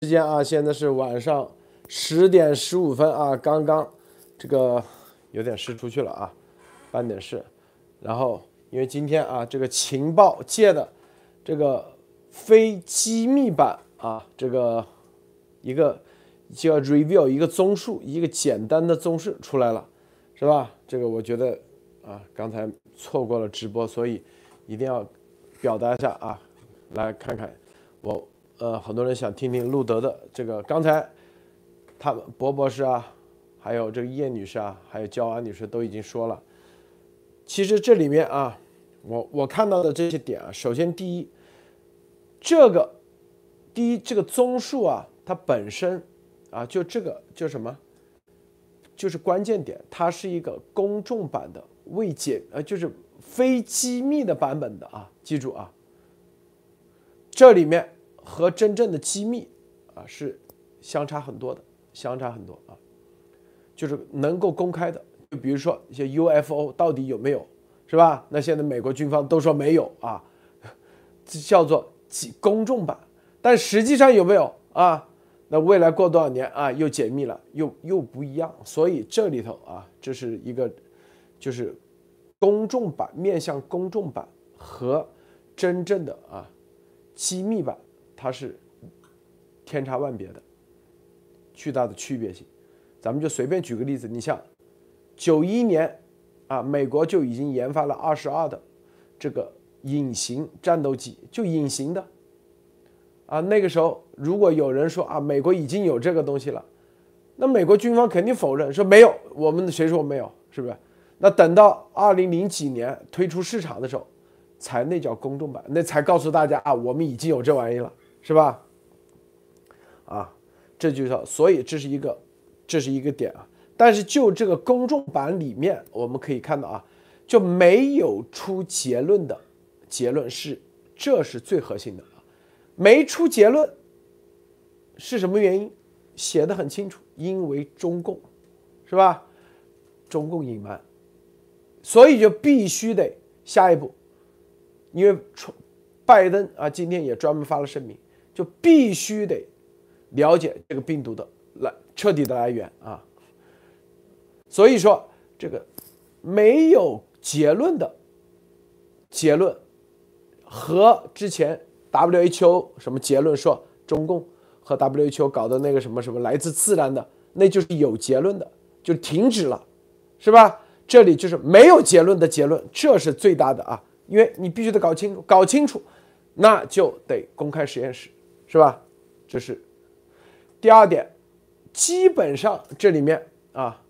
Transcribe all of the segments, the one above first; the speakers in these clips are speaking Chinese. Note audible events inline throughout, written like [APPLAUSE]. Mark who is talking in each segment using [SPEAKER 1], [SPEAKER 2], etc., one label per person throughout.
[SPEAKER 1] 时间啊，现在是晚上十点十五分啊，刚刚这个有点事出去了啊，办点事，然后因为今天啊，这个情报界的这个非机密版啊，这个一个叫 review 一个综述，一个简单的综述出来了，是吧？这个我觉得啊，刚才错过了直播，所以一定要表达一下啊，来看看我。呃，很多人想听听路德的这个。刚才他们博博士啊，还有这个叶女士啊，还有焦安女士都已经说了。其实这里面啊，我我看到的这些点啊，首先第一，这个第一这个综述啊，它本身啊，就这个就什么，就是关键点，它是一个公众版的未解呃，就是非机密的版本的啊，记住啊，这里面。和真正的机密啊是相差很多的，相差很多啊，就是能够公开的，就比如说一些 UFO 到底有没有，是吧？那现在美国军方都说没有啊，叫做公众版，但实际上有没有啊？那未来过多少年啊又解密了，又又不一样，所以这里头啊这是一个就是公众版面向公众版和真正的啊机密版。它是天差万别的，巨大的区别性。咱们就随便举个例子，你像九一年啊，美国就已经研发了二十二的这个隐形战斗机，就隐形的啊。那个时候，如果有人说啊，美国已经有这个东西了，那美国军方肯定否认，说没有。我们谁说没有？是不是？那等到二零零几年推出市场的时候，才那叫公众版，那才告诉大家啊，我们已经有这玩意了。是吧？啊，这就叫，所以这是一个，这是一个点啊。但是就这个公众版里面，我们可以看到啊，就没有出结论的结论是，这是最核心的啊，没出结论是什么原因？写的很清楚，因为中共，是吧？中共隐瞒，所以就必须得下一步，因为拜登啊，今天也专门发了声明。就必须得了解这个病毒的来彻底的来源啊，所以说这个没有结论的结论和之前 WHO 什么结论说中共和 WHO 搞的那个什么什么来自自然的，那就是有结论的，就停止了，是吧？这里就是没有结论的结论，这是最大的啊，因为你必须得搞清楚，搞清楚，那就得公开实验室。是吧？这是第二点，基本上这里面啊，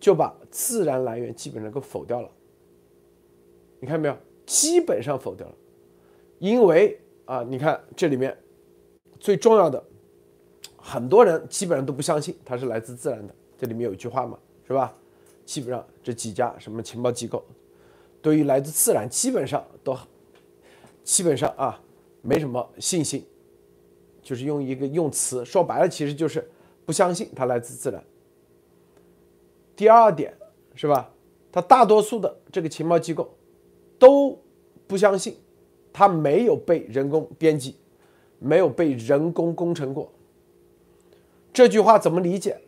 [SPEAKER 1] 就把自然来源基本上给否掉了。你看没有？基本上否掉了，因为啊，你看这里面最重要的，很多人基本上都不相信它是来自自然的。这里面有一句话嘛，是吧？基本上这几家什么情报机构，对于来自自然基本上都基本上啊没什么信心。就是用一个用词说白了，其实就是不相信它来自自然。第二点是吧？它大多数的这个情报机构都不相信它没有被人工编辑，没有被人工工程过。这句话怎么理解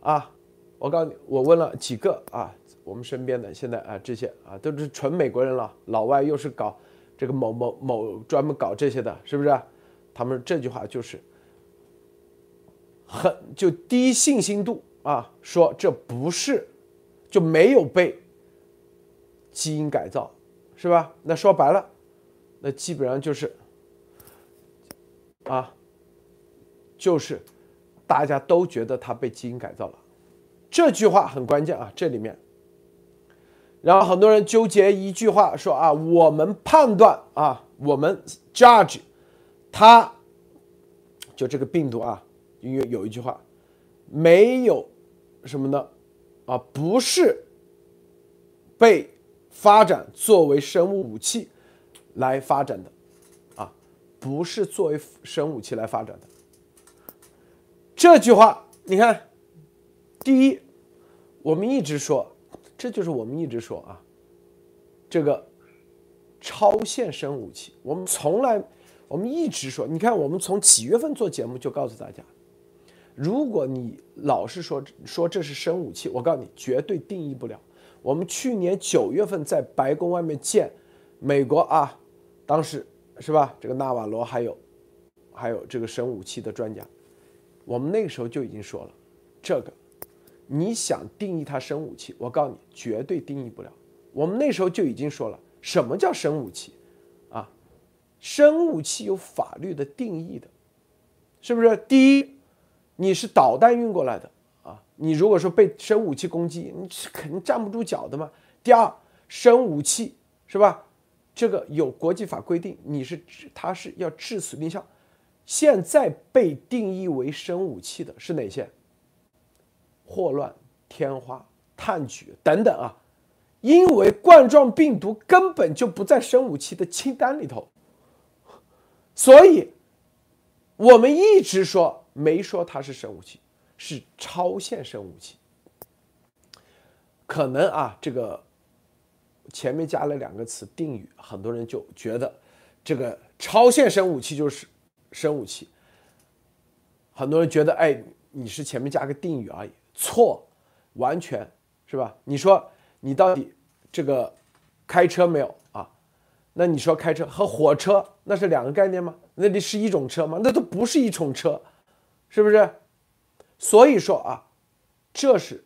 [SPEAKER 1] 啊？我告诉你，我问了几个啊，我们身边的现在啊这些啊都是纯美国人了，老外又是搞这个某某某专门搞这些的，是不是？他们这句话就是很就低信心度啊，说这不是就没有被基因改造，是吧？那说白了，那基本上就是啊，就是大家都觉得他被基因改造了。这句话很关键啊，这里面，然后很多人纠结一句话说啊，我们判断啊，我们 judge。它就这个病毒啊，因为有一句话，没有什么呢？啊，不是被发展作为生物武器来发展的，啊，不是作为生物武器来发展的。这句话你看，第一，我们一直说，这就是我们一直说啊，这个超限生物武器，我们从来。我们一直说，你看，我们从几月份做节目就告诉大家，如果你老是说说这是生武器，我告诉你，绝对定义不了。我们去年九月份在白宫外面见美国啊，当时是吧？这个纳瓦罗还有还有这个生武器的专家，我们那个时候就已经说了，这个你想定义它生武器，我告诉你，绝对定义不了。我们那时候就已经说了，什么叫生武器？生武器有法律的定义的，是不是？第一，你是导弹运过来的啊。你如果说被生武器攻击，你是肯定站不住脚的嘛。第二，生武器是吧？这个有国际法规定，你是它是要致死命效。现在被定义为生武器的是哪些？霍乱、天花、炭疽等等啊。因为冠状病毒根本就不在生武器的清单里头，所以我们一直说没说它是生武器。是超限生武器，可能啊，这个前面加了两个词定语，很多人就觉得这个超限生武器就是生武器。很多人觉得，哎，你是前面加个定语而已，错，完全是吧？你说你到底这个开车没有啊？那你说开车和火车那是两个概念吗？那里是一种车吗？那都不是一种车，是不是？所以说啊，这是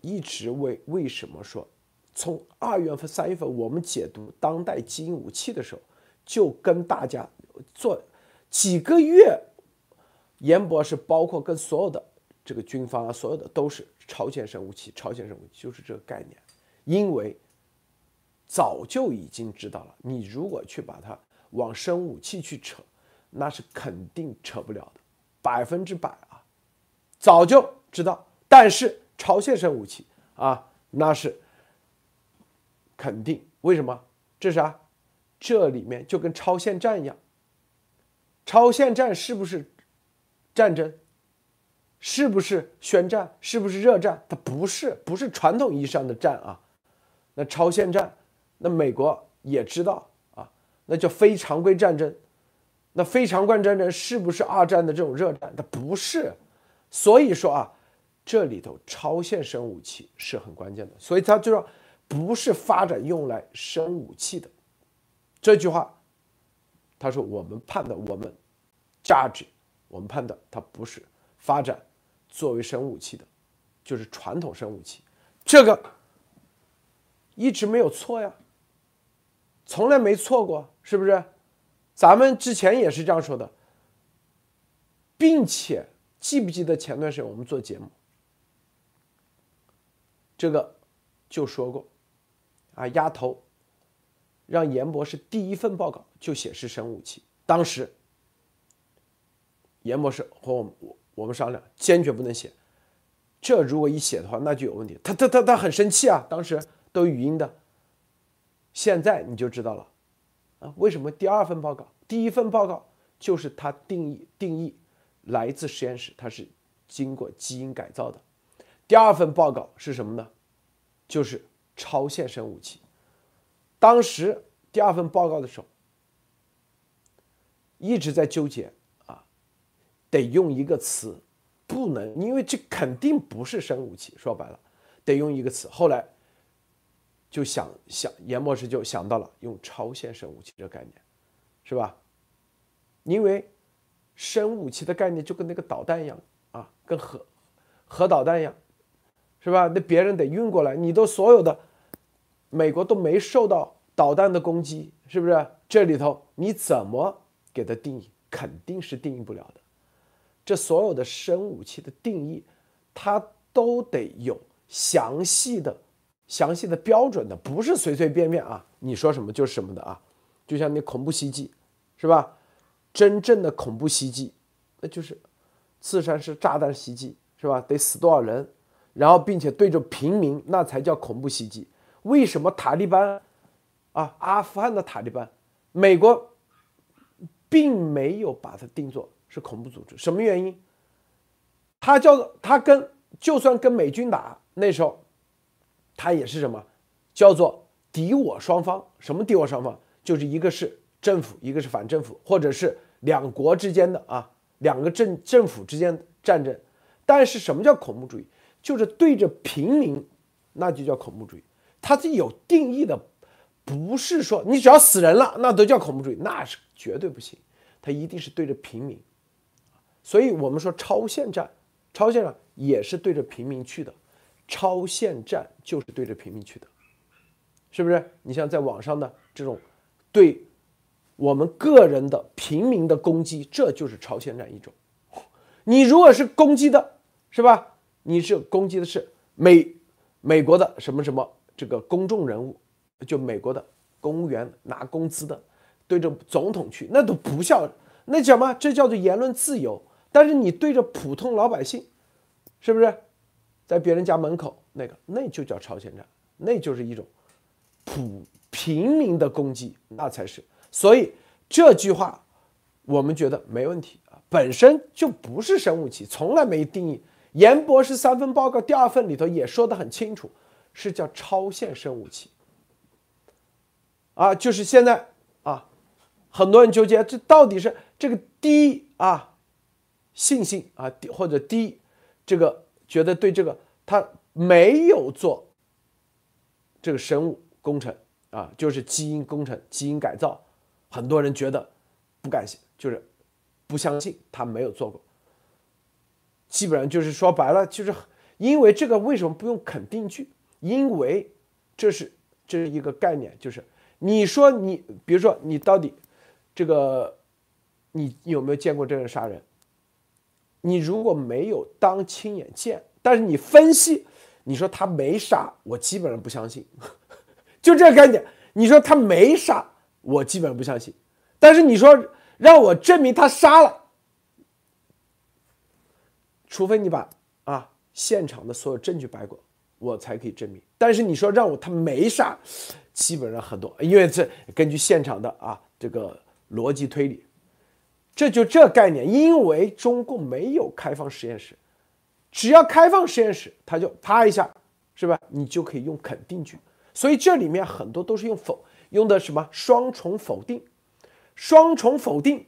[SPEAKER 1] 一直为为什么说，从二月份、三月份我们解读当代基因武器的时候，就跟大家做几个月，严博士包括跟所有的这个军方啊，所有的都是朝鲜生武器，朝鲜生武器就是这个概念，因为早就已经知道了，你如果去把它往生武器去扯，那是肯定扯不了的，百分之百啊。早就知道，但是超限生武器啊，那是肯定。为什么？这是啊，这里面就跟超限战一样。超限战是不是战争？是不是宣战？是不是热战？它不是，不是传统意义上的战啊。那超限战，那美国也知道啊，那叫非常规战争。那非常规战争是不是二战的这种热战？它不是。所以说啊，这里头超限生武器是很关键的，所以他就说不是发展用来生武器的。这句话，他说我们判断我们价值，我们判断它不是发展作为生武器的，就是传统生武器，这个一直没有错呀，从来没错过，是不是？咱们之前也是这样说的，并且。记不记得前段时间我们做节目，这个就说过，啊，丫头让严博士第一份报告就写是生武器，当时严博士和我我我们商量，坚决不能写，这如果一写的话，那就有问题。他他他他很生气啊，当时都语音的，现在你就知道了，啊，为什么第二份报告，第一份报告就是他定义定义。来自实验室，它是经过基因改造的。第二份报告是什么呢？就是超限生武器。当时第二份报告的时候，一直在纠结啊，得用一个词，不能，因为这肯定不是生武器。说白了，得用一个词。后来就想想，严博士就想到了用超限生武器这个概念，是吧？因为。生武器的概念就跟那个导弹一样啊，跟核核导弹一样，是吧？那别人得运过来，你都所有的美国都没受到导弹的攻击，是不是？这里头你怎么给它定义？肯定是定义不了的。这所有的生武器的定义，它都得有详细的、详细的标准的，不是随随便便啊，你说什么就是什么的啊。就像那恐怖袭击，是吧？真正的恐怖袭击，那就是刺杀式炸弹袭击，是吧？得死多少人？然后并且对着平民，那才叫恐怖袭击。为什么塔利班啊，阿富汗的塔利班，美国并没有把它定作是恐怖组织？什么原因？他叫做他跟就算跟美军打那时候，他也是什么？叫做敌我双方。什么敌我双方？就是一个是政府，一个是反政府，或者是。两国之间的啊，两个政政府之间战争，但是什么叫恐怖主义？就是对着平民，那就叫恐怖主义。它是有定义的，不是说你只要死人了，那都叫恐怖主义，那是绝对不行。它一定是对着平民。所以我们说超限战，超限战也是对着平民去的，超限战就是对着平民去的，是不是？你像在网上的这种对我们个人的平民的攻击，这就是超限战一种。你如果是攻击的，是吧？你是攻击的是美美国的什么什么这个公众人物，就美国的公务员拿工资的，对着总统去，那都不叫那叫什么？这叫做言论自由。但是你对着普通老百姓，是不是在别人家门口那个，那就叫超限战，那就是一种普平民的攻击，那才是。所以这句话我们觉得没问题啊，本身就不是生物武器，从来没定义。严博士三份报告第二份里头也说得很清楚，是叫超限生物武器。啊，就是现在啊，很多人纠结这到底是这个低啊信心啊低或者低这个觉得对这个他没有做这个生物工程啊，就是基因工程、基因改造，很多人觉得不敢信，就是不相信他没有做过。基本上就是说白了，就是因为这个为什么不用肯定句？因为这是这是一个概念，就是你说你，比如说你到底这个你有没有见过这人杀人？你如果没有当亲眼见，但是你分析，你说他没杀，我基本上不相信，[LAUGHS] 就这个概念。你说他没杀，我基本上不相信，但是你说让我证明他杀了。除非你把啊现场的所有证据摆过，我才可以证明。但是你说让我他没杀，基本上很多，因为这根据现场的啊这个逻辑推理，这就这概念。因为中共没有开放实验室，只要开放实验室，他就啪一下，是吧？你就可以用肯定句。所以这里面很多都是用否用的什么双重否定，双重否定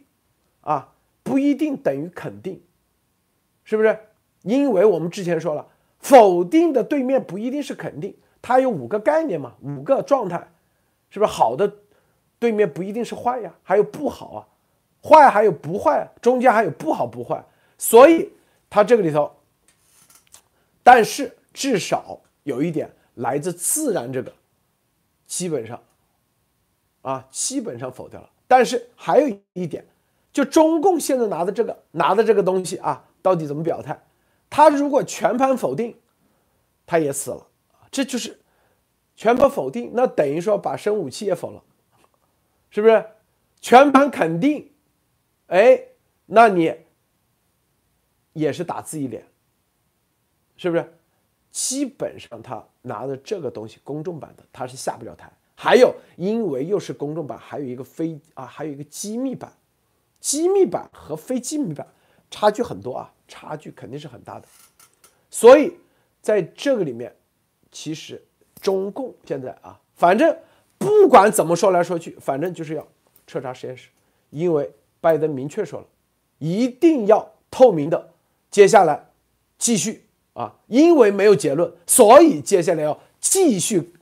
[SPEAKER 1] 啊不一定等于肯定。是不是？因为我们之前说了，否定的对面不一定是肯定，它有五个概念嘛，五个状态，是不是？好的对面不一定是坏呀，还有不好啊，坏还有不坏，中间还有不好不坏，所以它这个里头，但是至少有一点来自自然这个，基本上啊，基本上否掉了。但是还有一点，就中共现在拿的这个拿的这个东西啊。到底怎么表态？他如果全盘否定，他也死了这就是全盘否定，那等于说把生武器也否了，是不是？全盘肯定，哎，那你也是打自己脸，是不是？基本上他拿的这个东西，公众版的他是下不了台。还有，因为又是公众版，还有一个非啊，还有一个机密版，机密版和非机密版差距很多啊。差距肯定是很大的，所以在这个里面，其实中共现在啊，反正不管怎么说来说去，反正就是要彻查实验室，因为拜登明确说了，一定要透明的。接下来继续啊，因为没有结论，所以接下来要继续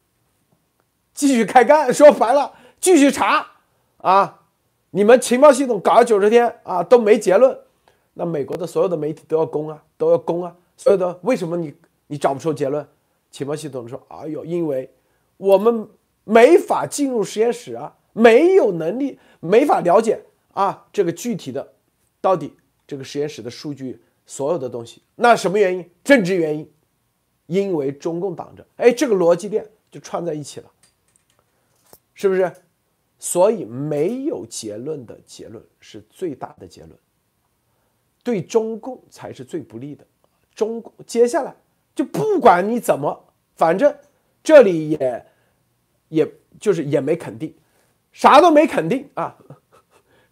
[SPEAKER 1] 继续开干。说白了，继续查啊，你们情报系统搞了九十天啊，都没结论。那美国的所有的媒体都要攻啊，都要攻啊！所有的为什么你你找不出结论？情报系统说：“哎呦，因为我们没法进入实验室啊，没有能力，没法了解啊，这个具体的到底这个实验室的数据，所有的东西，那什么原因？政治原因，因为中共挡着，哎，这个逻辑链就串在一起了，是不是？所以没有结论的结论是最大的结论。”对中共才是最不利的。中共接下来就不管你怎么，反正这里也也就是也没肯定，啥都没肯定啊，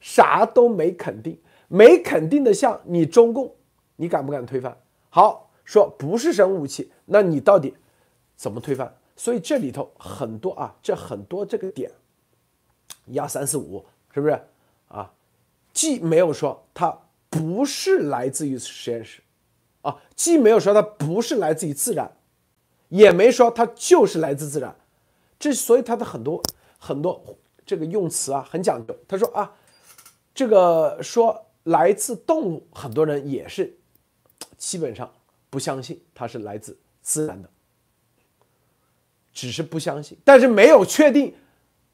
[SPEAKER 1] 啥都没肯定，没肯定的像你中共，你敢不敢推翻？好说不是生物武器，那你到底怎么推翻？所以这里头很多啊，这很多这个点，一二三四五，是不是啊？既没有说它。不是来自于实验室，啊，既没有说它不是来自于自然，也没说它就是来自自然。这所以它的很多很多这个用词啊很讲究。他说啊，这个说来自动物，很多人也是基本上不相信它是来自自然的，只是不相信，但是没有确定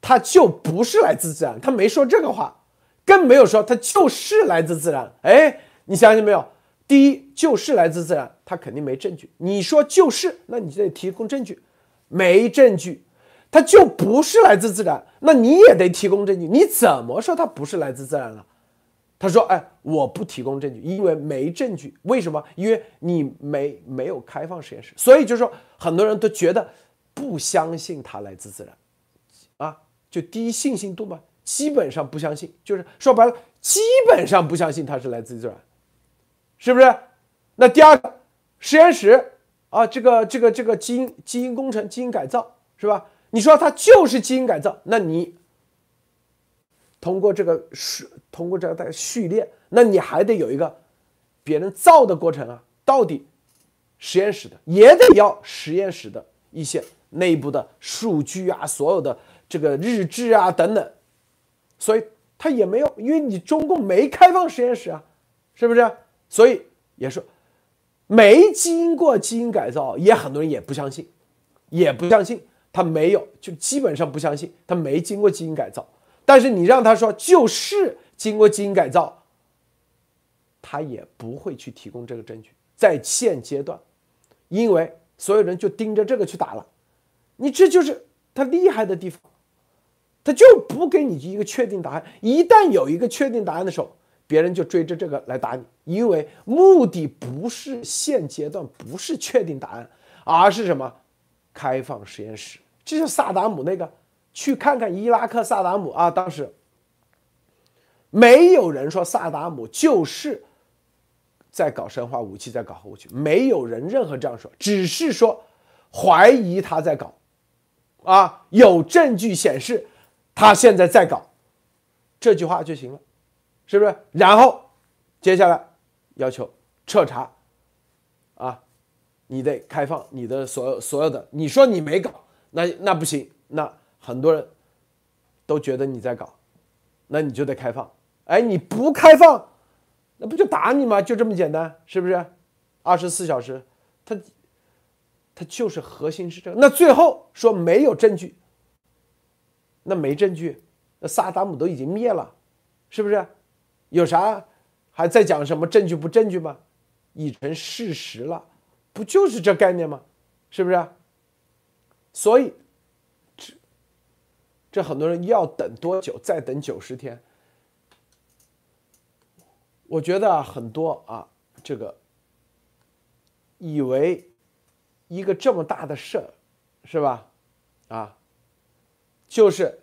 [SPEAKER 1] 它就不是来自自然。他没说这个话。更没有说它就是来自自然，哎，你相信没有？第一就是来自自然，它肯定没证据。你说就是，那你就得提供证据，没证据，它就不是来自自然，那你也得提供证据。你怎么说它不是来自自然了？他说，哎，我不提供证据，因为没证据。为什么？因为你没没有开放实验室，所以就是说，很多人都觉得不相信它来自自然，啊，就低信心度嘛。基本上不相信，就是说白了，基本上不相信它是来自自然，是不是？那第二个实验室啊，这个这个这个基因基因工程、基因改造，是吧？你说它就是基因改造，那你通过这个序，通过这个在序列，那你还得有一个别人造的过程啊。到底实验室的也得要实验室的一些内部的数据啊，所有的这个日志啊等等。所以他也没有，因为你中共没开放实验室啊，是不是？所以也是没经过基因改造，也很多人也不相信，也不相信他没有，就基本上不相信他没经过基因改造。但是你让他说就是经过基因改造，他也不会去提供这个证据，在现阶段，因为所有人就盯着这个去打了，你这就是他厉害的地方。他就不给你一个确定答案，一旦有一个确定答案的时候，别人就追着这个来打你，因为目的不是现阶段不是确定答案，而是什么？开放实验室。就像萨达姆那个，去看看伊拉克萨达姆啊，当时没有人说萨达姆就是在搞生化武器，在搞核武器，没有人任何这样说，只是说怀疑他在搞，啊，有证据显示。他现在在搞这句话就行了，是不是？然后接下来要求彻查，啊，你得开放你的所有所有的。你说你没搞，那那不行，那很多人都觉得你在搞，那你就得开放。哎，你不开放，那不就打你吗？就这么简单，是不是？二十四小时，他他就是核心是这个。那最后说没有证据。那没证据，那萨达姆都已经灭了，是不是？有啥还在讲什么证据不证据吗？已成事实了，不就是这概念吗？是不是？所以，这这很多人要等多久？再等九十天。我觉得很多啊，这个以为一个这么大的事儿，是吧？啊。就是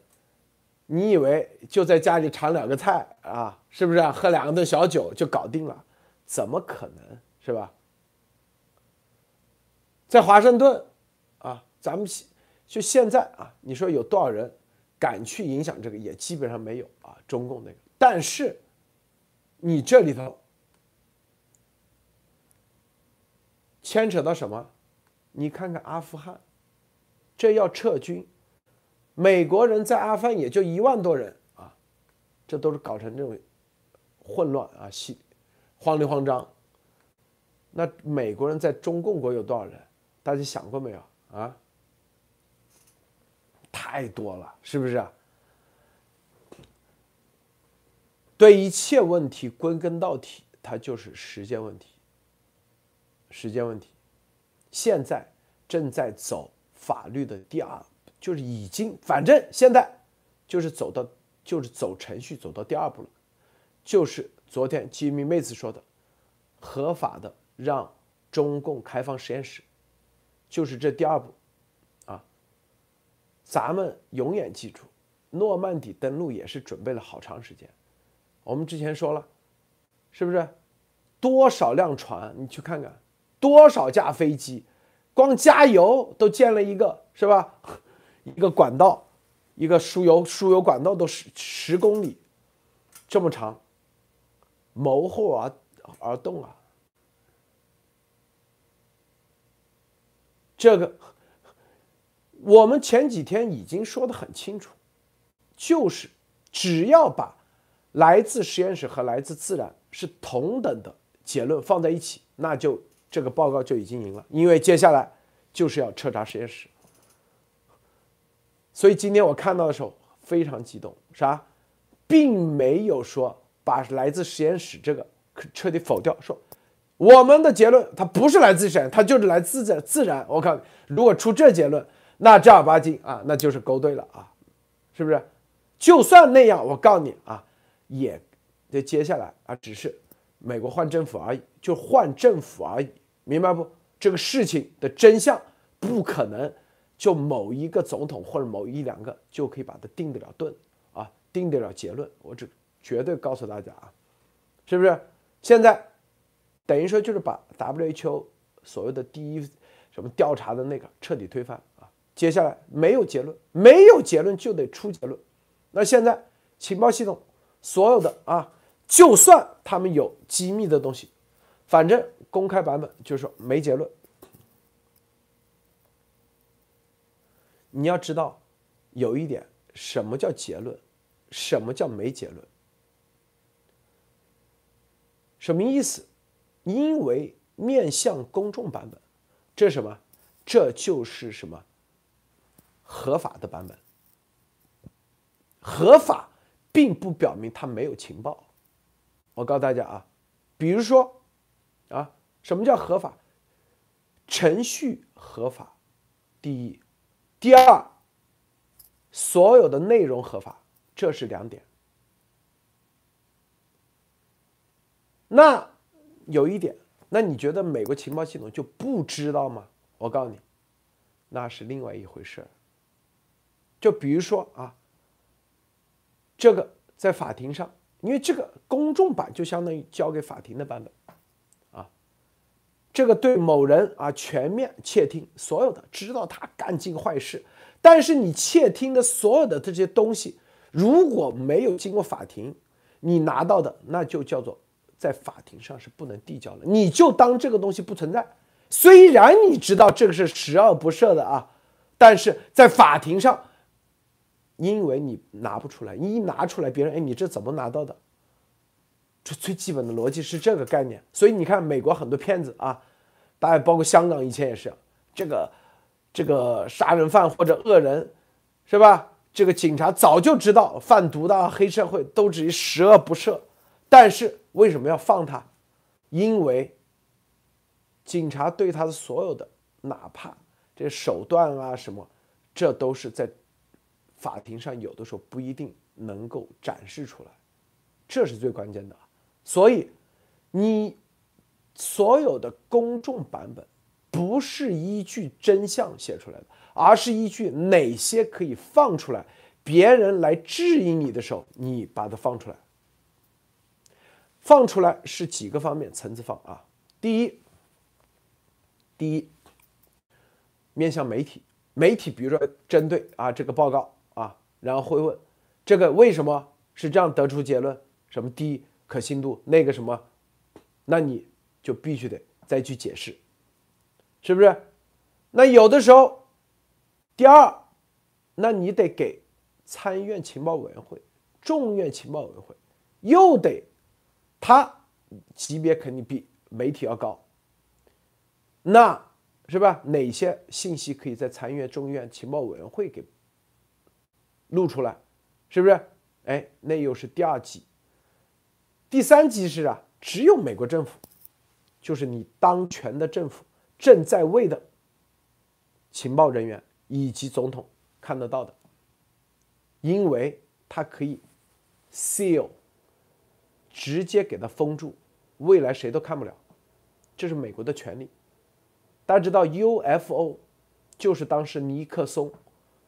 [SPEAKER 1] 你以为就在家里尝两个菜啊，是不是？喝两个顿小酒就搞定了？怎么可能是吧？在华盛顿，咱们现就现在啊，你说有多少人敢去影响这个？也基本上没有啊，中共那个。但是你这里头牵扯到什么？你看看阿富汗，这要撤军。美国人在阿富汗也就一万多人啊，这都是搞成这种混乱啊，西慌里慌张。那美国人在中共国有多少人？大家想过没有啊？太多了，是不是？对一切问题归根到底，它就是时间问题。时间问题，现在正在走法律的第二。就是已经，反正现在就是走到，就是走程序走到第二步了，就是昨天吉米妹子说的，合法的让中共开放实验室，就是这第二步，咱们永远记住，诺曼底登陆也是准备了好长时间，我们之前说了，是不是？多少辆船，你去看看，多少架飞机，光加油都建了一个，是吧？[LAUGHS] 一个管道，一个输油输油管道都十十公里，这么长，谋后而而动啊，这个我们前几天已经说的很清楚，就是只要把来自实验室和来自自然是同等的结论放在一起，那就这个报告就已经赢了，因为接下来就是要彻查实验室。所以今天我看到的时候非常激动，啥，并没有说把来自实验室这个彻底否掉，说我们的结论它不是来自实验，它就是来自自自然。我靠，如果出这结论，那正儿八经啊，那就是勾兑了啊，是不是？就算那样，我告诉你啊，也这接下来啊，只是美国换政府而已，就换政府而已，明白不？这个事情的真相不可能。就某一个总统或者某一两个就可以把它定得了顿啊，定得了结论。我只绝对告诉大家啊，是不是？现在等于说就是把 WHO 所谓的第一什么调查的那个彻底推翻。接下来没有结论，没有结论就得出结论。那现在情报系统所有的啊，就算他们有机密的东西，反正公开版本就是说没结论。你要知道，有一点，什么叫结论，什么叫没结论？什么意思？因为面向公众版本，这是什么？这就是什么？合法的版本。合法并不表明它没有情报。我告诉大家啊，比如说，啊，什么叫合法？程序合法，第一。第二，所有的内容合法，这是两点。那有一点，那你觉得美国情报系统就不知道吗？我告诉你，那是另外一回事儿就比如说啊，这个在法庭上，因为这个公众版就相当于交给法庭的版本啊。这个对某人啊全面窃听，所有的知道他干尽坏事，但是你窃听的所有的这些东西，如果没有经过法庭，你拿到的那就叫做在法庭上是不能递交的，你就当这个东西不存在。虽然你知道这个是十恶不赦的啊，但是在法庭上，因为你拿不出来，你一拿出来，别人哎，你这怎么拿到的？这最基本的逻辑是这个概念，所以你看美国很多骗子啊，大概包括香港以前也是，这个这个杀人犯或者恶人，是吧？这个警察早就知道贩毒的黑社会都只十恶不赦，但是为什么要放他？因为警察对他的所有的哪怕这手段啊什么，这都是在法庭上有的时候不一定能够展示出来，这是最关键的。所以，你所有的公众版本不是依据真相写出来的，而是依据哪些可以放出来，别人来质疑你的时候，你把它放出来。放出来是几个方面层次放啊？第一，第一，面向媒体，媒体比如说针对啊这个报告，然后会问这个为什么是这样得出结论？什么第一？可信度那个什么，那你就必须得再去解释，是不是？那有的时候，第二，那你得给参议院情报委员会、众议院情报委员会，又得，他级别肯定比媒体要高，那是吧？哪些信息可以在参议院、众议院情报委员会给露出来，是不是？哎，那又是第二级。第三级是啊，只有美国政府，就是你当权的政府正在位的情报人员以及总统看得到的，因为他可以 seal，直接给他封住，未来谁都看不了，这是美国的权利。大家知道 UFO，就是当时尼克松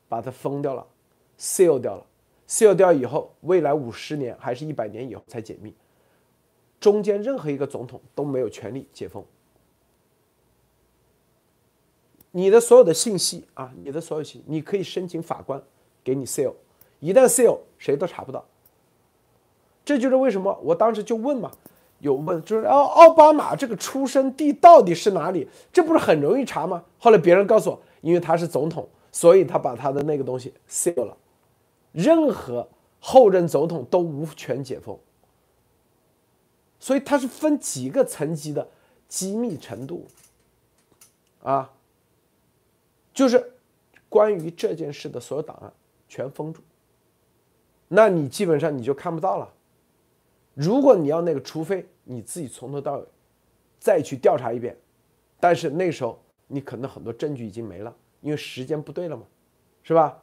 [SPEAKER 1] 把它封掉了，seal 掉了，seal 掉以后，未来五十年还是一百年以后才解密。中间任何一个总统都没有权利解封你的所有的信息啊，你的所有信，你可以申请法官给你 seal，一旦 seal，谁都查不到。这就是为什么我当时就问嘛，有问，就是奥奥巴马这个出生地到底是哪里？这不是很容易查吗？后来别人告诉我，因为他是总统，所以他把他的那个东西 seal 了，任何后任总统都无权解封。所以它是分几个层级的机密程度，啊，就是关于这件事的所有档案全封住，那你基本上你就看不到了。如果你要那个，除非你自己从头到尾再去调查一遍，但是那时候你可能很多证据已经没了，因为时间不对了嘛，是吧？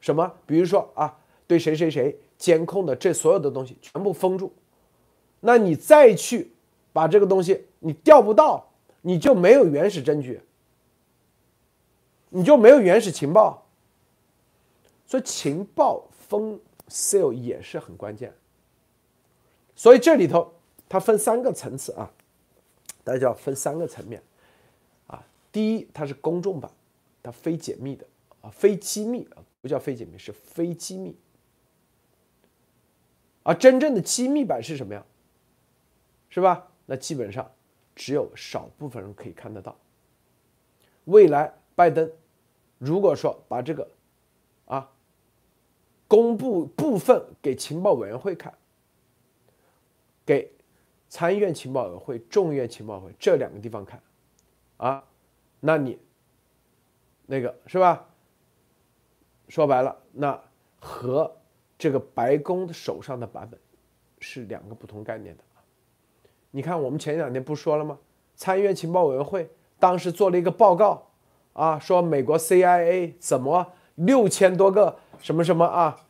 [SPEAKER 1] 什么？比如说啊，对谁谁谁监控的这所有的东西全部封住。那你再去把这个东西你调不到，你就没有原始证据，你就没有原始情报，所以情报封 sale 也是很关键。所以这里头它分三个层次啊，大家要分三个层面啊。第一，它是公众版，它非解密的啊，非机密啊，不叫非解密，是非机密。而真正的机密版是什么呀？是吧？那基本上只有少部分人可以看得到。未来拜登如果说把这个啊公布部分给情报委员会看，给参议院情报委员会、众议院情报委员会这两个地方看，啊，那你那个是吧？说白了，那和这个白宫的手上的版本是两个不同概念的。你看，我们前两天不说了吗？参议院情报委员会当时做了一个报告，啊，说美国 CIA 怎么六千多个什么什么啊，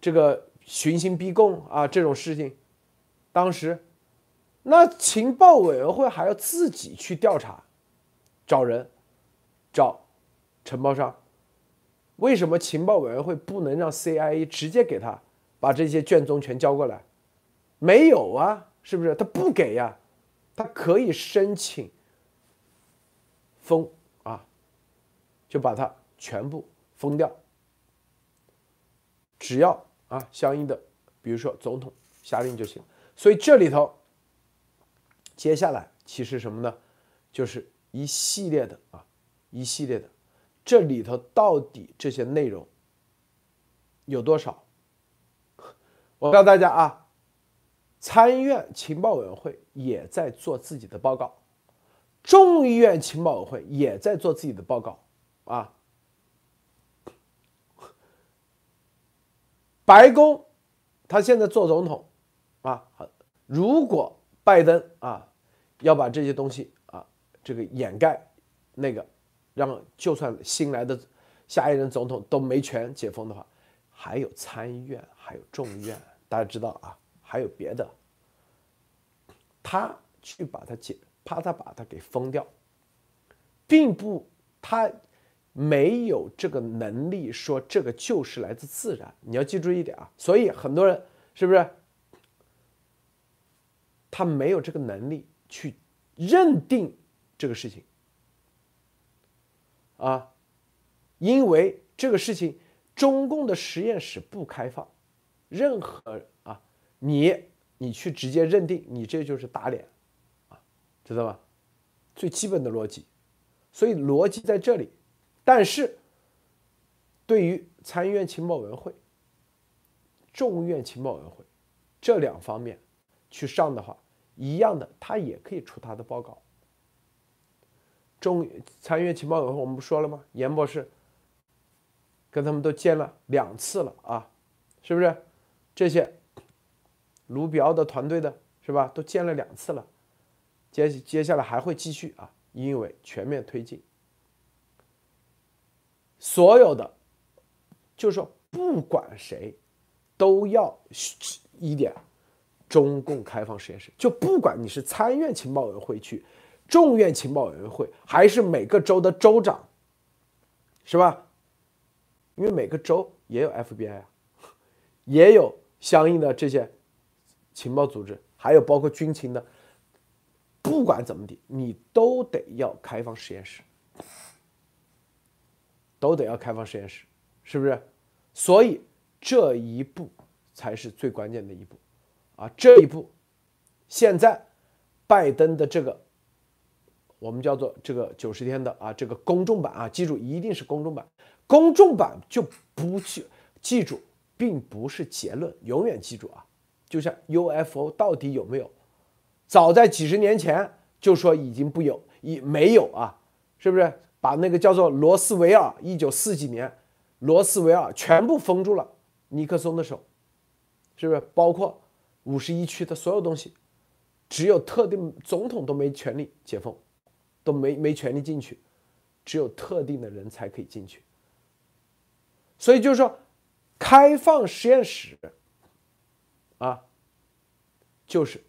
[SPEAKER 1] 这个寻衅逼供啊这种事情，当时那情报委员会还要自己去调查，找人，找承包商，为什么情报委员会不能让 CIA 直接给他把这些卷宗全交过来？没有啊。是不是他不给呀？他可以申请封啊，就把它全部封掉。只要啊相应的，比如说总统下令就行。所以这里头，接下来其实什么呢？就是一系列的啊，一系列的，这里头到底这些内容有多少？我告诉大家啊。参议院情报委员会也在做自己的报告，众议院情报委员会也在做自己的报告，啊，白宫他现在做总统，啊，如果拜登啊要把这些东西啊这个掩盖，那个让就算新来的下一任总统都没权解封的话，还有参议院，还有众议院，大家知道啊。还有别的，他去把它解，怕他把它给封掉，并不，他没有这个能力说这个就是来自自然。你要记住一点啊，所以很多人是不是他没有这个能力去认定这个事情啊？因为这个事情，中共的实验室不开放，任何啊。你你去直接认定你这就是打脸，啊，知道吧？最基本的逻辑，所以逻辑在这里。但是，对于参议院情报委员会、众议院情报委员会这两方面去上的话，一样的，他也可以出他的报告。中参议院情报委员会我们不说了吗？严博士跟他们都见了两次了啊，是不是？这些。卢比奥的团队的是吧？都见了两次了，接接下来还会继续啊，因为全面推进，所有的就是说，不管谁都要一点，中共开放实验室，就不管你是参院情报委员会去，众院情报委员会，还是每个州的州长，是吧？因为每个州也有 FBI 啊，也有相应的这些。情报组织还有包括军情的，不管怎么的，你都得要开放实验室，都得要开放实验室，是不是？所以这一步才是最关键的一步，啊，这一步现在拜登的这个我们叫做这个九十天的啊这个公众版啊，记住一定是公众版，公众版就不去记住，并不是结论，永远记住啊，就像 UFO 到底有没有，早在几十年前就说已经不有，已没有啊，是不是？把那个叫做罗斯维尔，一九四几年，罗斯维尔全部封住了尼克松的手，是不是？包括五十一区的所有东西，只有特定总统都没权利解封，都没没权利进去，只有特定的人才可以进去。所以就是说，开放实验室啊，就是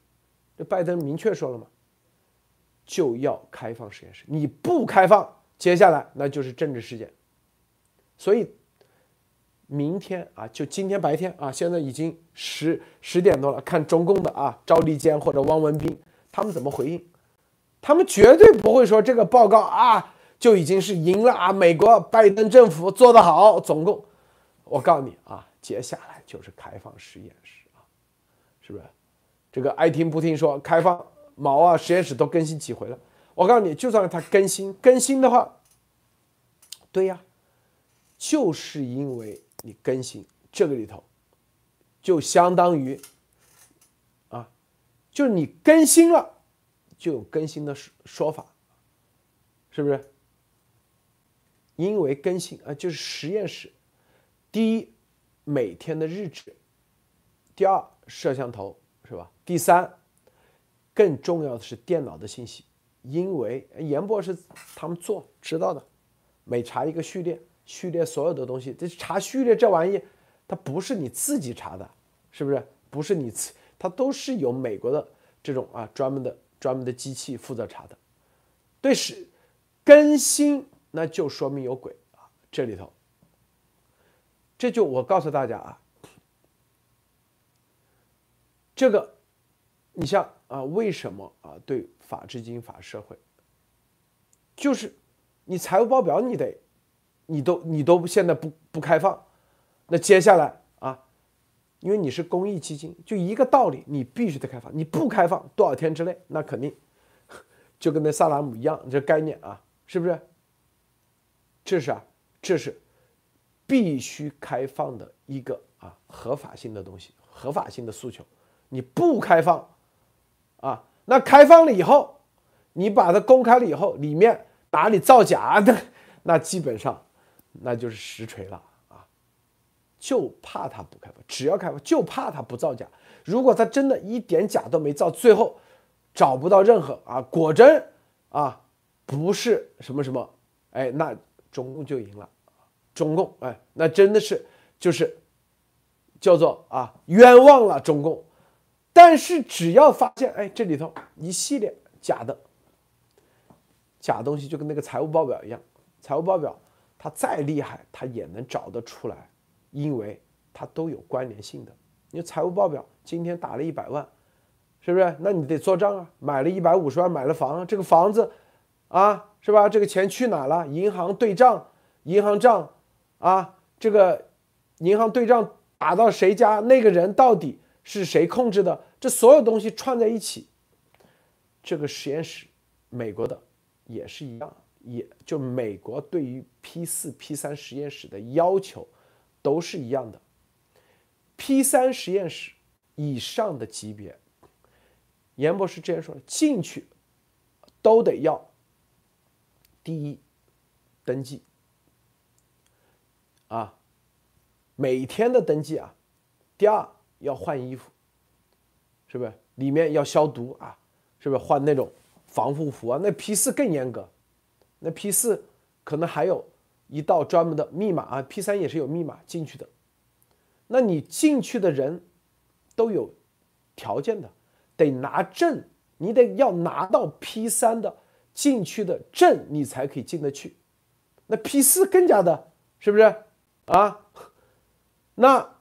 [SPEAKER 1] 这拜登明确说了嘛，就要开放实验室，你不开放。接下来那就是政治事件，所以明天啊，就今天白天啊，现在已经十十点多了，看中共的啊，赵立坚或者汪文斌他们怎么回应，他们绝对不会说这个报告啊就已经是赢了啊，美国拜登政府做得好，总共我告诉你啊，接下来就是开放实验室啊，是不是？这个爱听不听说开放毛啊，实验室都更新几回了。我告诉你，就算它更新更新的话，对呀，就是因为你更新这个里头，就相当于啊，就是你更新了，就有更新的说说法，是不是？因为更新啊，就是实验室，第一每天的日志，第二摄像头是吧？第三，更重要的是电脑的信息。因为严博士他们做知道的，每查一个序列，序列所有的东西，这查序列这玩意，它不是你自己查的，是不是？不是你，它都是有美国的这种啊专门的专门的机器负责查的。对，是更新，那就说明有鬼啊！这里头，这就我告诉大家啊，这个，你像啊，为什么啊？对。法治经营法社会，就是你财务报表你得，你都你都现在不不开放，那接下来，因为你是公益基金，就一个道理，你必须得开放，你不开放多少天之内，那肯定就跟那萨拉姆一样，这概念啊，是不是？这是啊，这是必须开放的一个啊合法性的东西，合法性的诉求，你不开放啊。那开放了以后，你把它公开了以后，里面哪里造假的，那基本上那就是实锤了！就怕他不开放，只要开放，就怕他不造假。如果他真的一点假都没造，最后找不到任何啊，果真啊不是什么什么，哎，那中共就赢了。中共哎，那真的是就是叫做啊冤枉了中共。但是只要发现，哎，这里头一系列假的假东西，就跟那个财务报表一样，财务报表它再厉害，它也能找得出来，因为它都有关联性的。你财务报表今天打了一百万，是不是？那你得做账啊，买了一百五十万买了房，这个房子啊，是吧？这个钱去哪了？银行对账，银行账啊，这个银行对账打到谁家？那个人到底？是谁控制的？这所有东西串在一起，这个实验室，美国的也是一样，也就美国对于 P 四、P 三实验室的要求都是一样的。P 三实验室以上的级别，严博士之前说了，进去都得要第一登记啊，每天的登记啊，第二。要换衣服，是不是？里面要消毒啊，是不是？换那种防护服啊。那 P 四更严格，那 P 四可能还有一道专门的密码啊。P 三也是有密码进去的。那你进去的人都有条件的，得拿证，你得要拿到 P 三的进去的证，你才可以进得去。那 P 四更加的，是不是啊？那。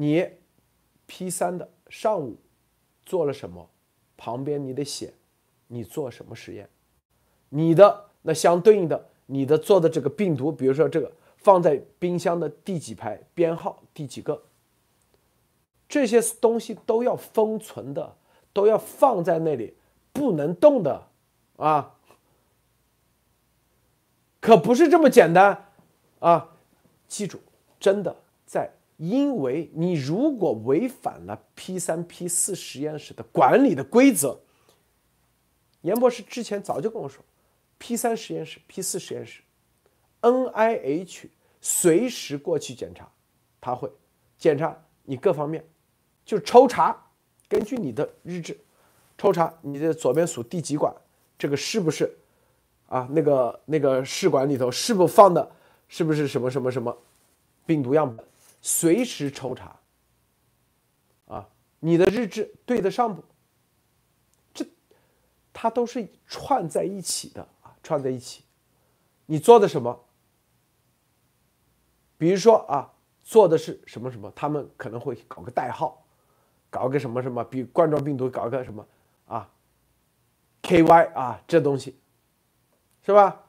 [SPEAKER 1] 你 P 三的上午做了什么？旁边你得写你做什么实验。你的那相对应的，你的做的这个病毒，比如说这个放在冰箱的第几排，编号第几个，这些东西都要封存的，都要放在那里不能动的啊，可不是这么简单啊！记住，真的在，因为你如果违反了 P 三 P 四实验室的管理的规则，严博士之前早就跟我说，P 三实验室、P 四实验室，NIH 随时过去检查，他会检查你各方面，就抽查。根据你的日志，抽查你的左边数第几管，这个是不是啊？那个那个试管里头是不是放的，是不是什么什么什么病毒样本？随时抽查。啊，你的日志对得上不？这它都是串在一起的，串在一起。你做的什么？比如说啊，做的是什么什么？他们可能会搞个代号。搞个什么什么，比冠状病毒搞个什么啊，KY 啊，这东西是吧？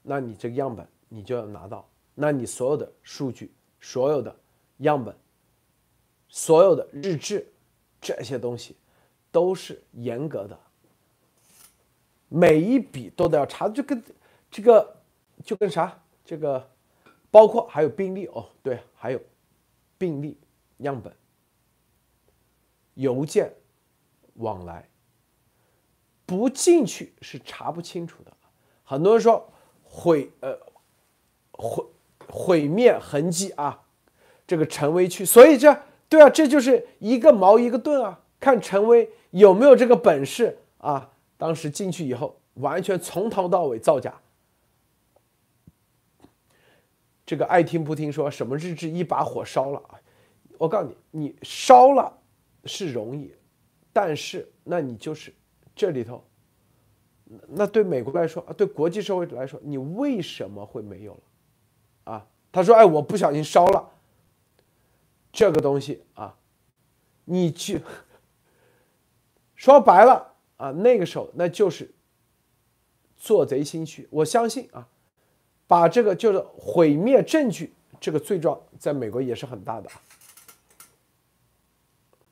[SPEAKER 1] 那你这个样本你就要拿到，那你所有的数据、所有的样本、所有的日志这些东西都是严格的，每一笔都得要查，就跟这个就跟啥这个，包括还有病例哦，对，还有病例样本。邮件往来不进去是查不清楚的。很多人说毁呃毁毁灭痕迹啊，这个陈威去，所以这对啊，这就是一个矛一个盾啊，看陈威有没有这个本事啊。当时进去以后，完全从头到尾造假。这个爱听不听说什么日志一把火烧了啊？我告诉你，你烧了。是容易，但是那你就是这里头，那对美国来说啊，对国际社会来说，你为什么会没有了？啊，他说：“哎，我不小心烧了这个东西啊，你去 [LAUGHS] 说白了啊，那个时候那就是做贼心虚。我相信啊，把这个就是毁灭证据这个罪状，在美国也是很大的。”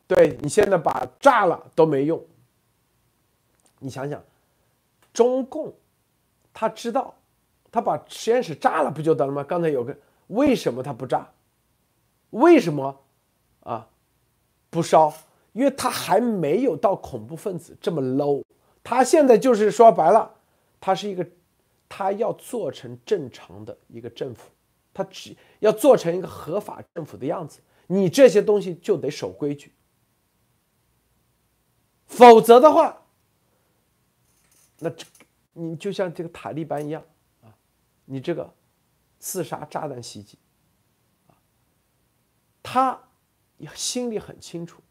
[SPEAKER 1] 对你现在把炸了都没用。你想想，中共他知道，他把实验室炸了不就得了吗？刚才有个为什么他不炸？为什么啊不烧？因为他还没有到恐怖分子这么 low。他现在就是说白了，他是一个，他要做成正常的一个政府，他只要做成一个合法政府的样子，你这些东西就得守规矩。否则的话，那这你就像这个塔利班一样啊，你这个刺杀炸弹袭击，他心里很清楚，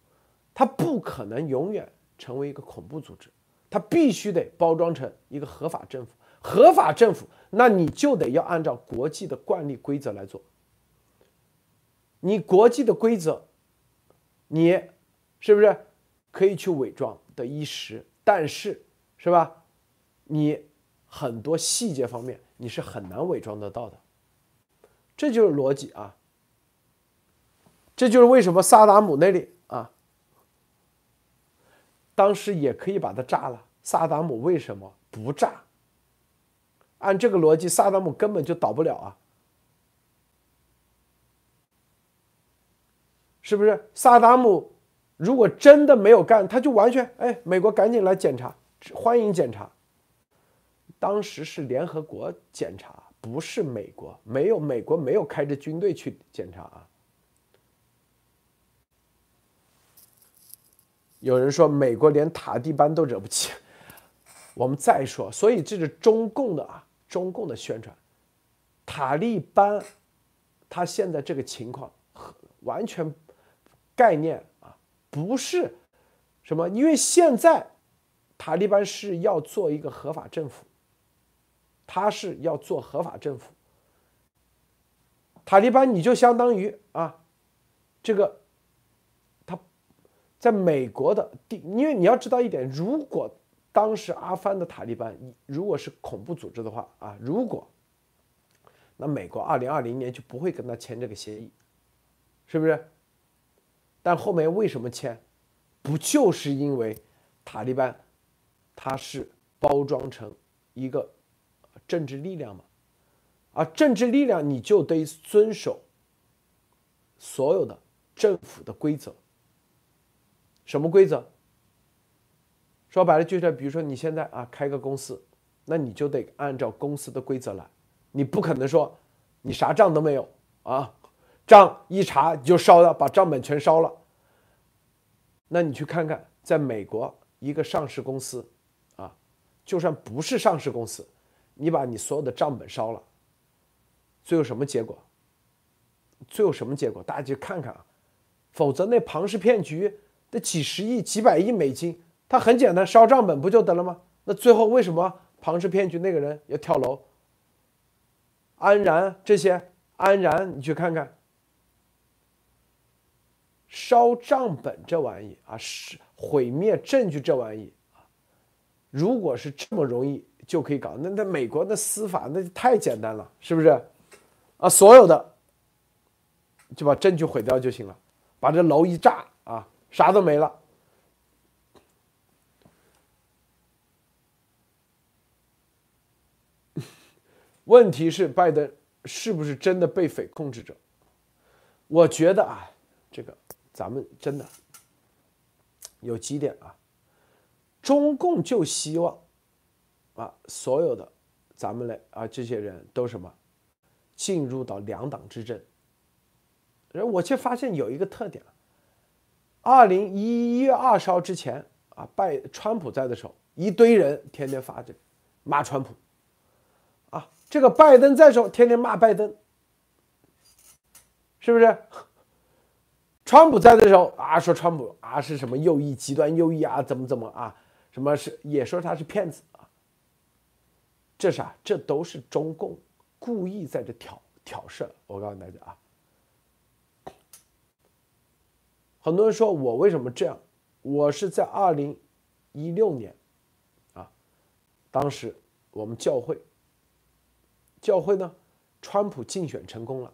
[SPEAKER 1] 他不可能永远成为一个恐怖组织，他必须得包装成一个合法政府。合法政府，那你就得要按照国际的惯例规则来做。你国际的规则，你是不是？可以去伪装的一时，但是是吧？你很多细节方面你是很难伪装得到的，这就是逻辑啊。这就是为什么萨达姆那里啊，当时也可以把它炸了。萨达姆为什么不炸？按这个逻辑，萨达姆根本就倒不了啊，是不是？萨达姆。如果真的没有干，他就完全哎，美国赶紧来检查，欢迎检查。当时是联合国检查，不是美国，没有美国没有开着军队去检查啊。有人说美国连塔利班都惹不起，我们再说，所以这是中共的啊，中共的宣传。塔利班他现在这个情况完全概念啊。不是什么，因为现在塔利班是要做一个合法政府，他是要做合法政府。塔利班你就相当于啊，这个在美国的地，因为你要知道一点，如果当时阿富汗的塔利班如果是恐怖组织的话啊，如果那美国二零二零年就不会跟他签这个协议，是不是？但后面为什么签？不就是因为塔利班它是包装成一个政治力量吗？啊，政治力量你就得遵守所有的政府的规则。什么规则？说白了就是，比如说你现在啊开个公司，那你就得按照公司的规则来，你不可能说你啥账都没有啊，账一查就烧了，把账本全烧了。那你去看看，在美国一个上市公司，啊，就算不是上市公司，你把你所有的账本烧了，最后什么结果？最后什么结果？大家去看看啊，否则那庞氏骗局的几十亿、几百亿美金，它很简单，烧账本不就得了吗？那最后为什么庞氏骗局那个人要跳楼？安然这些，安然你去看看。烧账本这玩意啊，是毁灭证据这玩意啊！如果是这么容易就可以搞，那那美国的司法那就太简单了，是不是？啊，所有的就把证据毁掉就行了，把这楼一炸，啥都没了。[LAUGHS] 问题是拜登是不是真的被匪控制着？我觉得啊，这个。咱们真的有几点啊？中共就希望啊，所有的咱们嘞啊，这些人都什么进入到两党之争。然后我却发现有一个特点二零一一月二十号之前啊，拜川普在的时候，一堆人天天发这骂川普啊，这个拜登在的时候，天天骂拜登，是不是？[LAUGHS] 川普在的时候啊，说川普啊是什么右翼极端右翼啊，怎么怎么啊，什么是也说他是骗子啊，这啥？这都是中共故意在这挑挑事我告诉大家啊，很多人说我为什么这样？我是在二零一六年啊，当时我们教会教会呢，川普竞选成功了，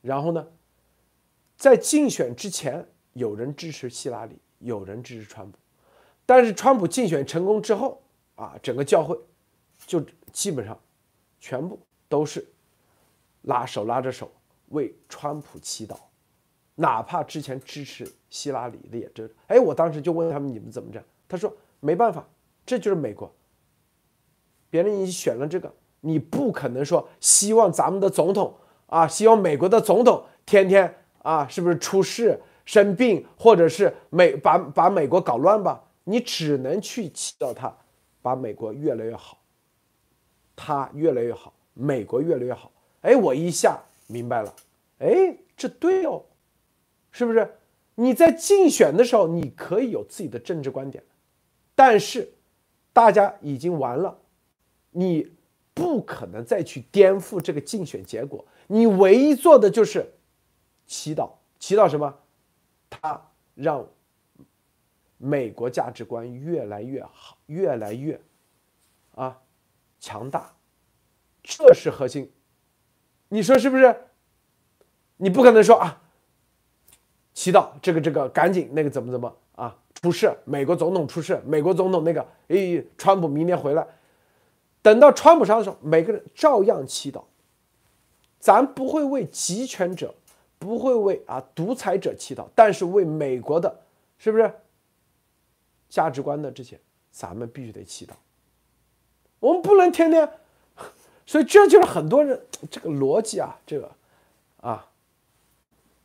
[SPEAKER 1] 然后呢？在竞选之前，有人支持希拉里，有人支持川普，但是川普竞选成功之后，啊，整个教会就基本上全部都是拉手拉着手为川普祈祷，哪怕之前支持希拉里的也这，哎，我当时就问他们你们怎么着？他说没办法，这就是美国，别人已经选了这个，你不可能说希望咱们的总统啊，希望美国的总统天天。啊，是不是出事、生病，或者是美把把美国搞乱吧？你只能去祈祷他，把美国越来越好，他越来越好，美国越来越好。哎，我一下明白了，哎，这对哦，是不是？你在竞选的时候，你可以有自己的政治观点，但是大家已经完了，你不可能再去颠覆这个竞选结果。你唯一做的就是。祈祷，祈祷什么？他让美国价值观越来越好，越来越啊强大，这是核心。你说是不是？你不可能说啊，祈祷这个这个赶紧那个怎么怎么啊出事，美国总统出事，美国总统那个诶，川普明年回来，等到川普上的时候，每个人照样祈祷，咱不会为集权者。不会为啊独裁者祈祷，但是为美国的，是不是价值观的这些，咱们必须得祈祷。我们不能天天，[LAUGHS] 所以这就是很多人这个逻辑啊，这个啊，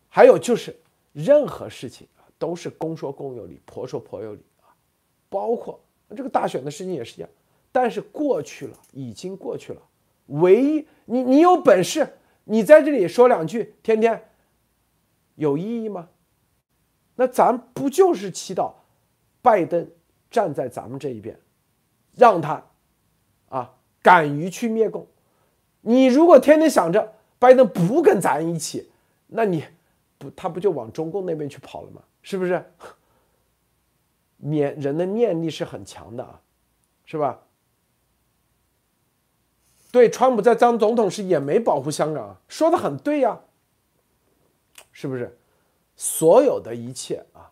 [SPEAKER 1] 还有就是任何事情啊都是公说公有理，婆说婆有理啊，包括这个大选的事情也是一样。但是过去了，已经过去了。唯一你你有本事，你在这里说两句，天天。有意义吗？那咱不就是祈祷拜登站在咱们这一边，让他啊敢于去灭共？你如果天天想着拜登不跟咱一起，那你不他不就往中共那边去跑了吗？是不是？[LAUGHS] 念人的念力是很强的啊，是吧？对，川普在当总统时也没保护香港啊，说的很对呀。是不是所有的一切啊，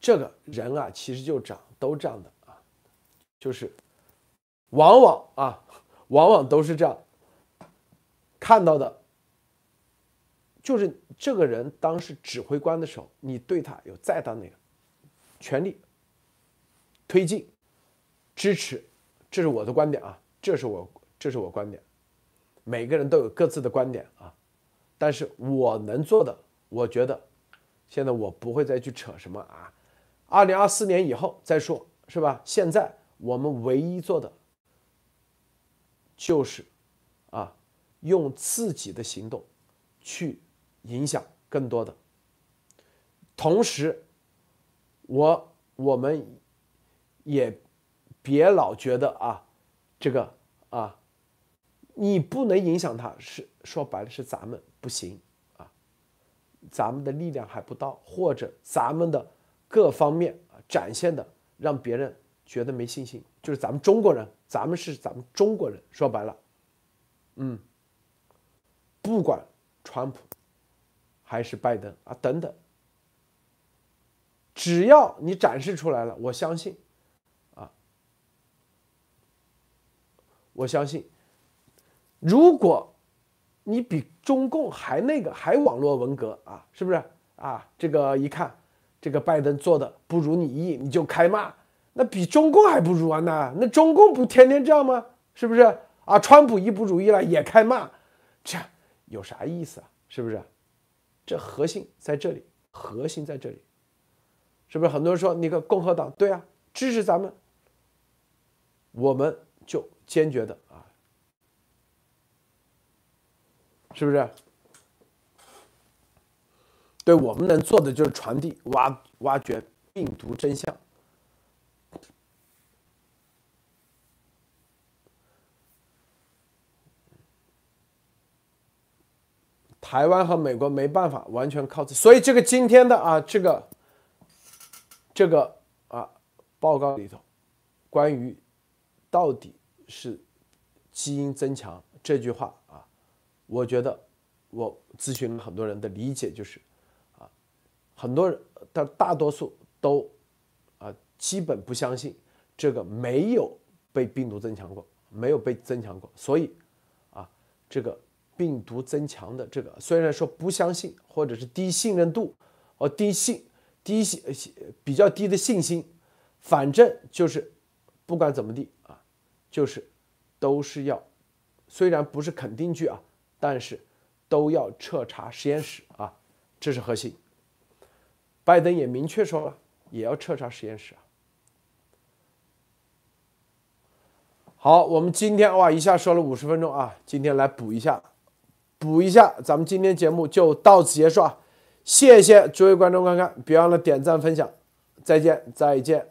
[SPEAKER 1] 这个人啊，其实就长，都这样的啊，就是往往啊，往往都是这样看到的，就是这个人当时指挥官的时候，你对他有再大那个权力推进支持，这是我的观点啊，这是我这是我观点，每个人都有各自的观点啊，但是我能做的，我觉得现在我不会再去扯什么啊。二零二四年以后再说，是吧？现在我们唯一做的就是，啊，用自己的行动去影响更多的。同时，我我们也别老觉得啊，这个啊，你不能影响他，是说白了是咱们不行啊，咱们的力量还不到，或者咱们的。各方面啊展现的让别人觉得没信心，就是咱们中国人，咱们是咱们中国人，说白了，嗯，不管川普还是拜登啊等等，只要你展示出来了，我相信，啊，我相信，如果你比中共还那个还网络文革啊，是不是啊？这个一看。这个拜登做的不如你意，你就开骂，那比中共还不如啊！那那中共不天天这样吗？是不是啊？川普一不如意了也开骂，这有啥意思啊？是不是？这核心在这里，核心在这里，是不是？很多人说那个共和党对啊，支持咱们，我们就坚决的啊，是不是？对我们能做的就是传递、挖挖掘病毒真相。台湾和美国没办法完全靠自，所以这个今天的啊，这个这个啊报告里头，关于到底是基因增强这句话啊，我觉得我咨询很多人的理解就是。啊很多人的大多数都啊，基本不相信这个没有被病毒增强过，没有被增强过，所以啊，这个病毒增强的这个虽然说不相信或者是低信任度哦低信低信比较低的信心，反正就是不管怎么地啊，就是都是要虽然不是肯定句啊，但是都要彻查实验室啊，这是核心。拜登也明确说了，也要彻查实验室啊。好，我们今天哇一下说了五十分钟啊，今天来补一下，补一下，咱们今天节目就到此结束啊。谢谢诸位观众观看，别忘了点赞分享，再见，再见。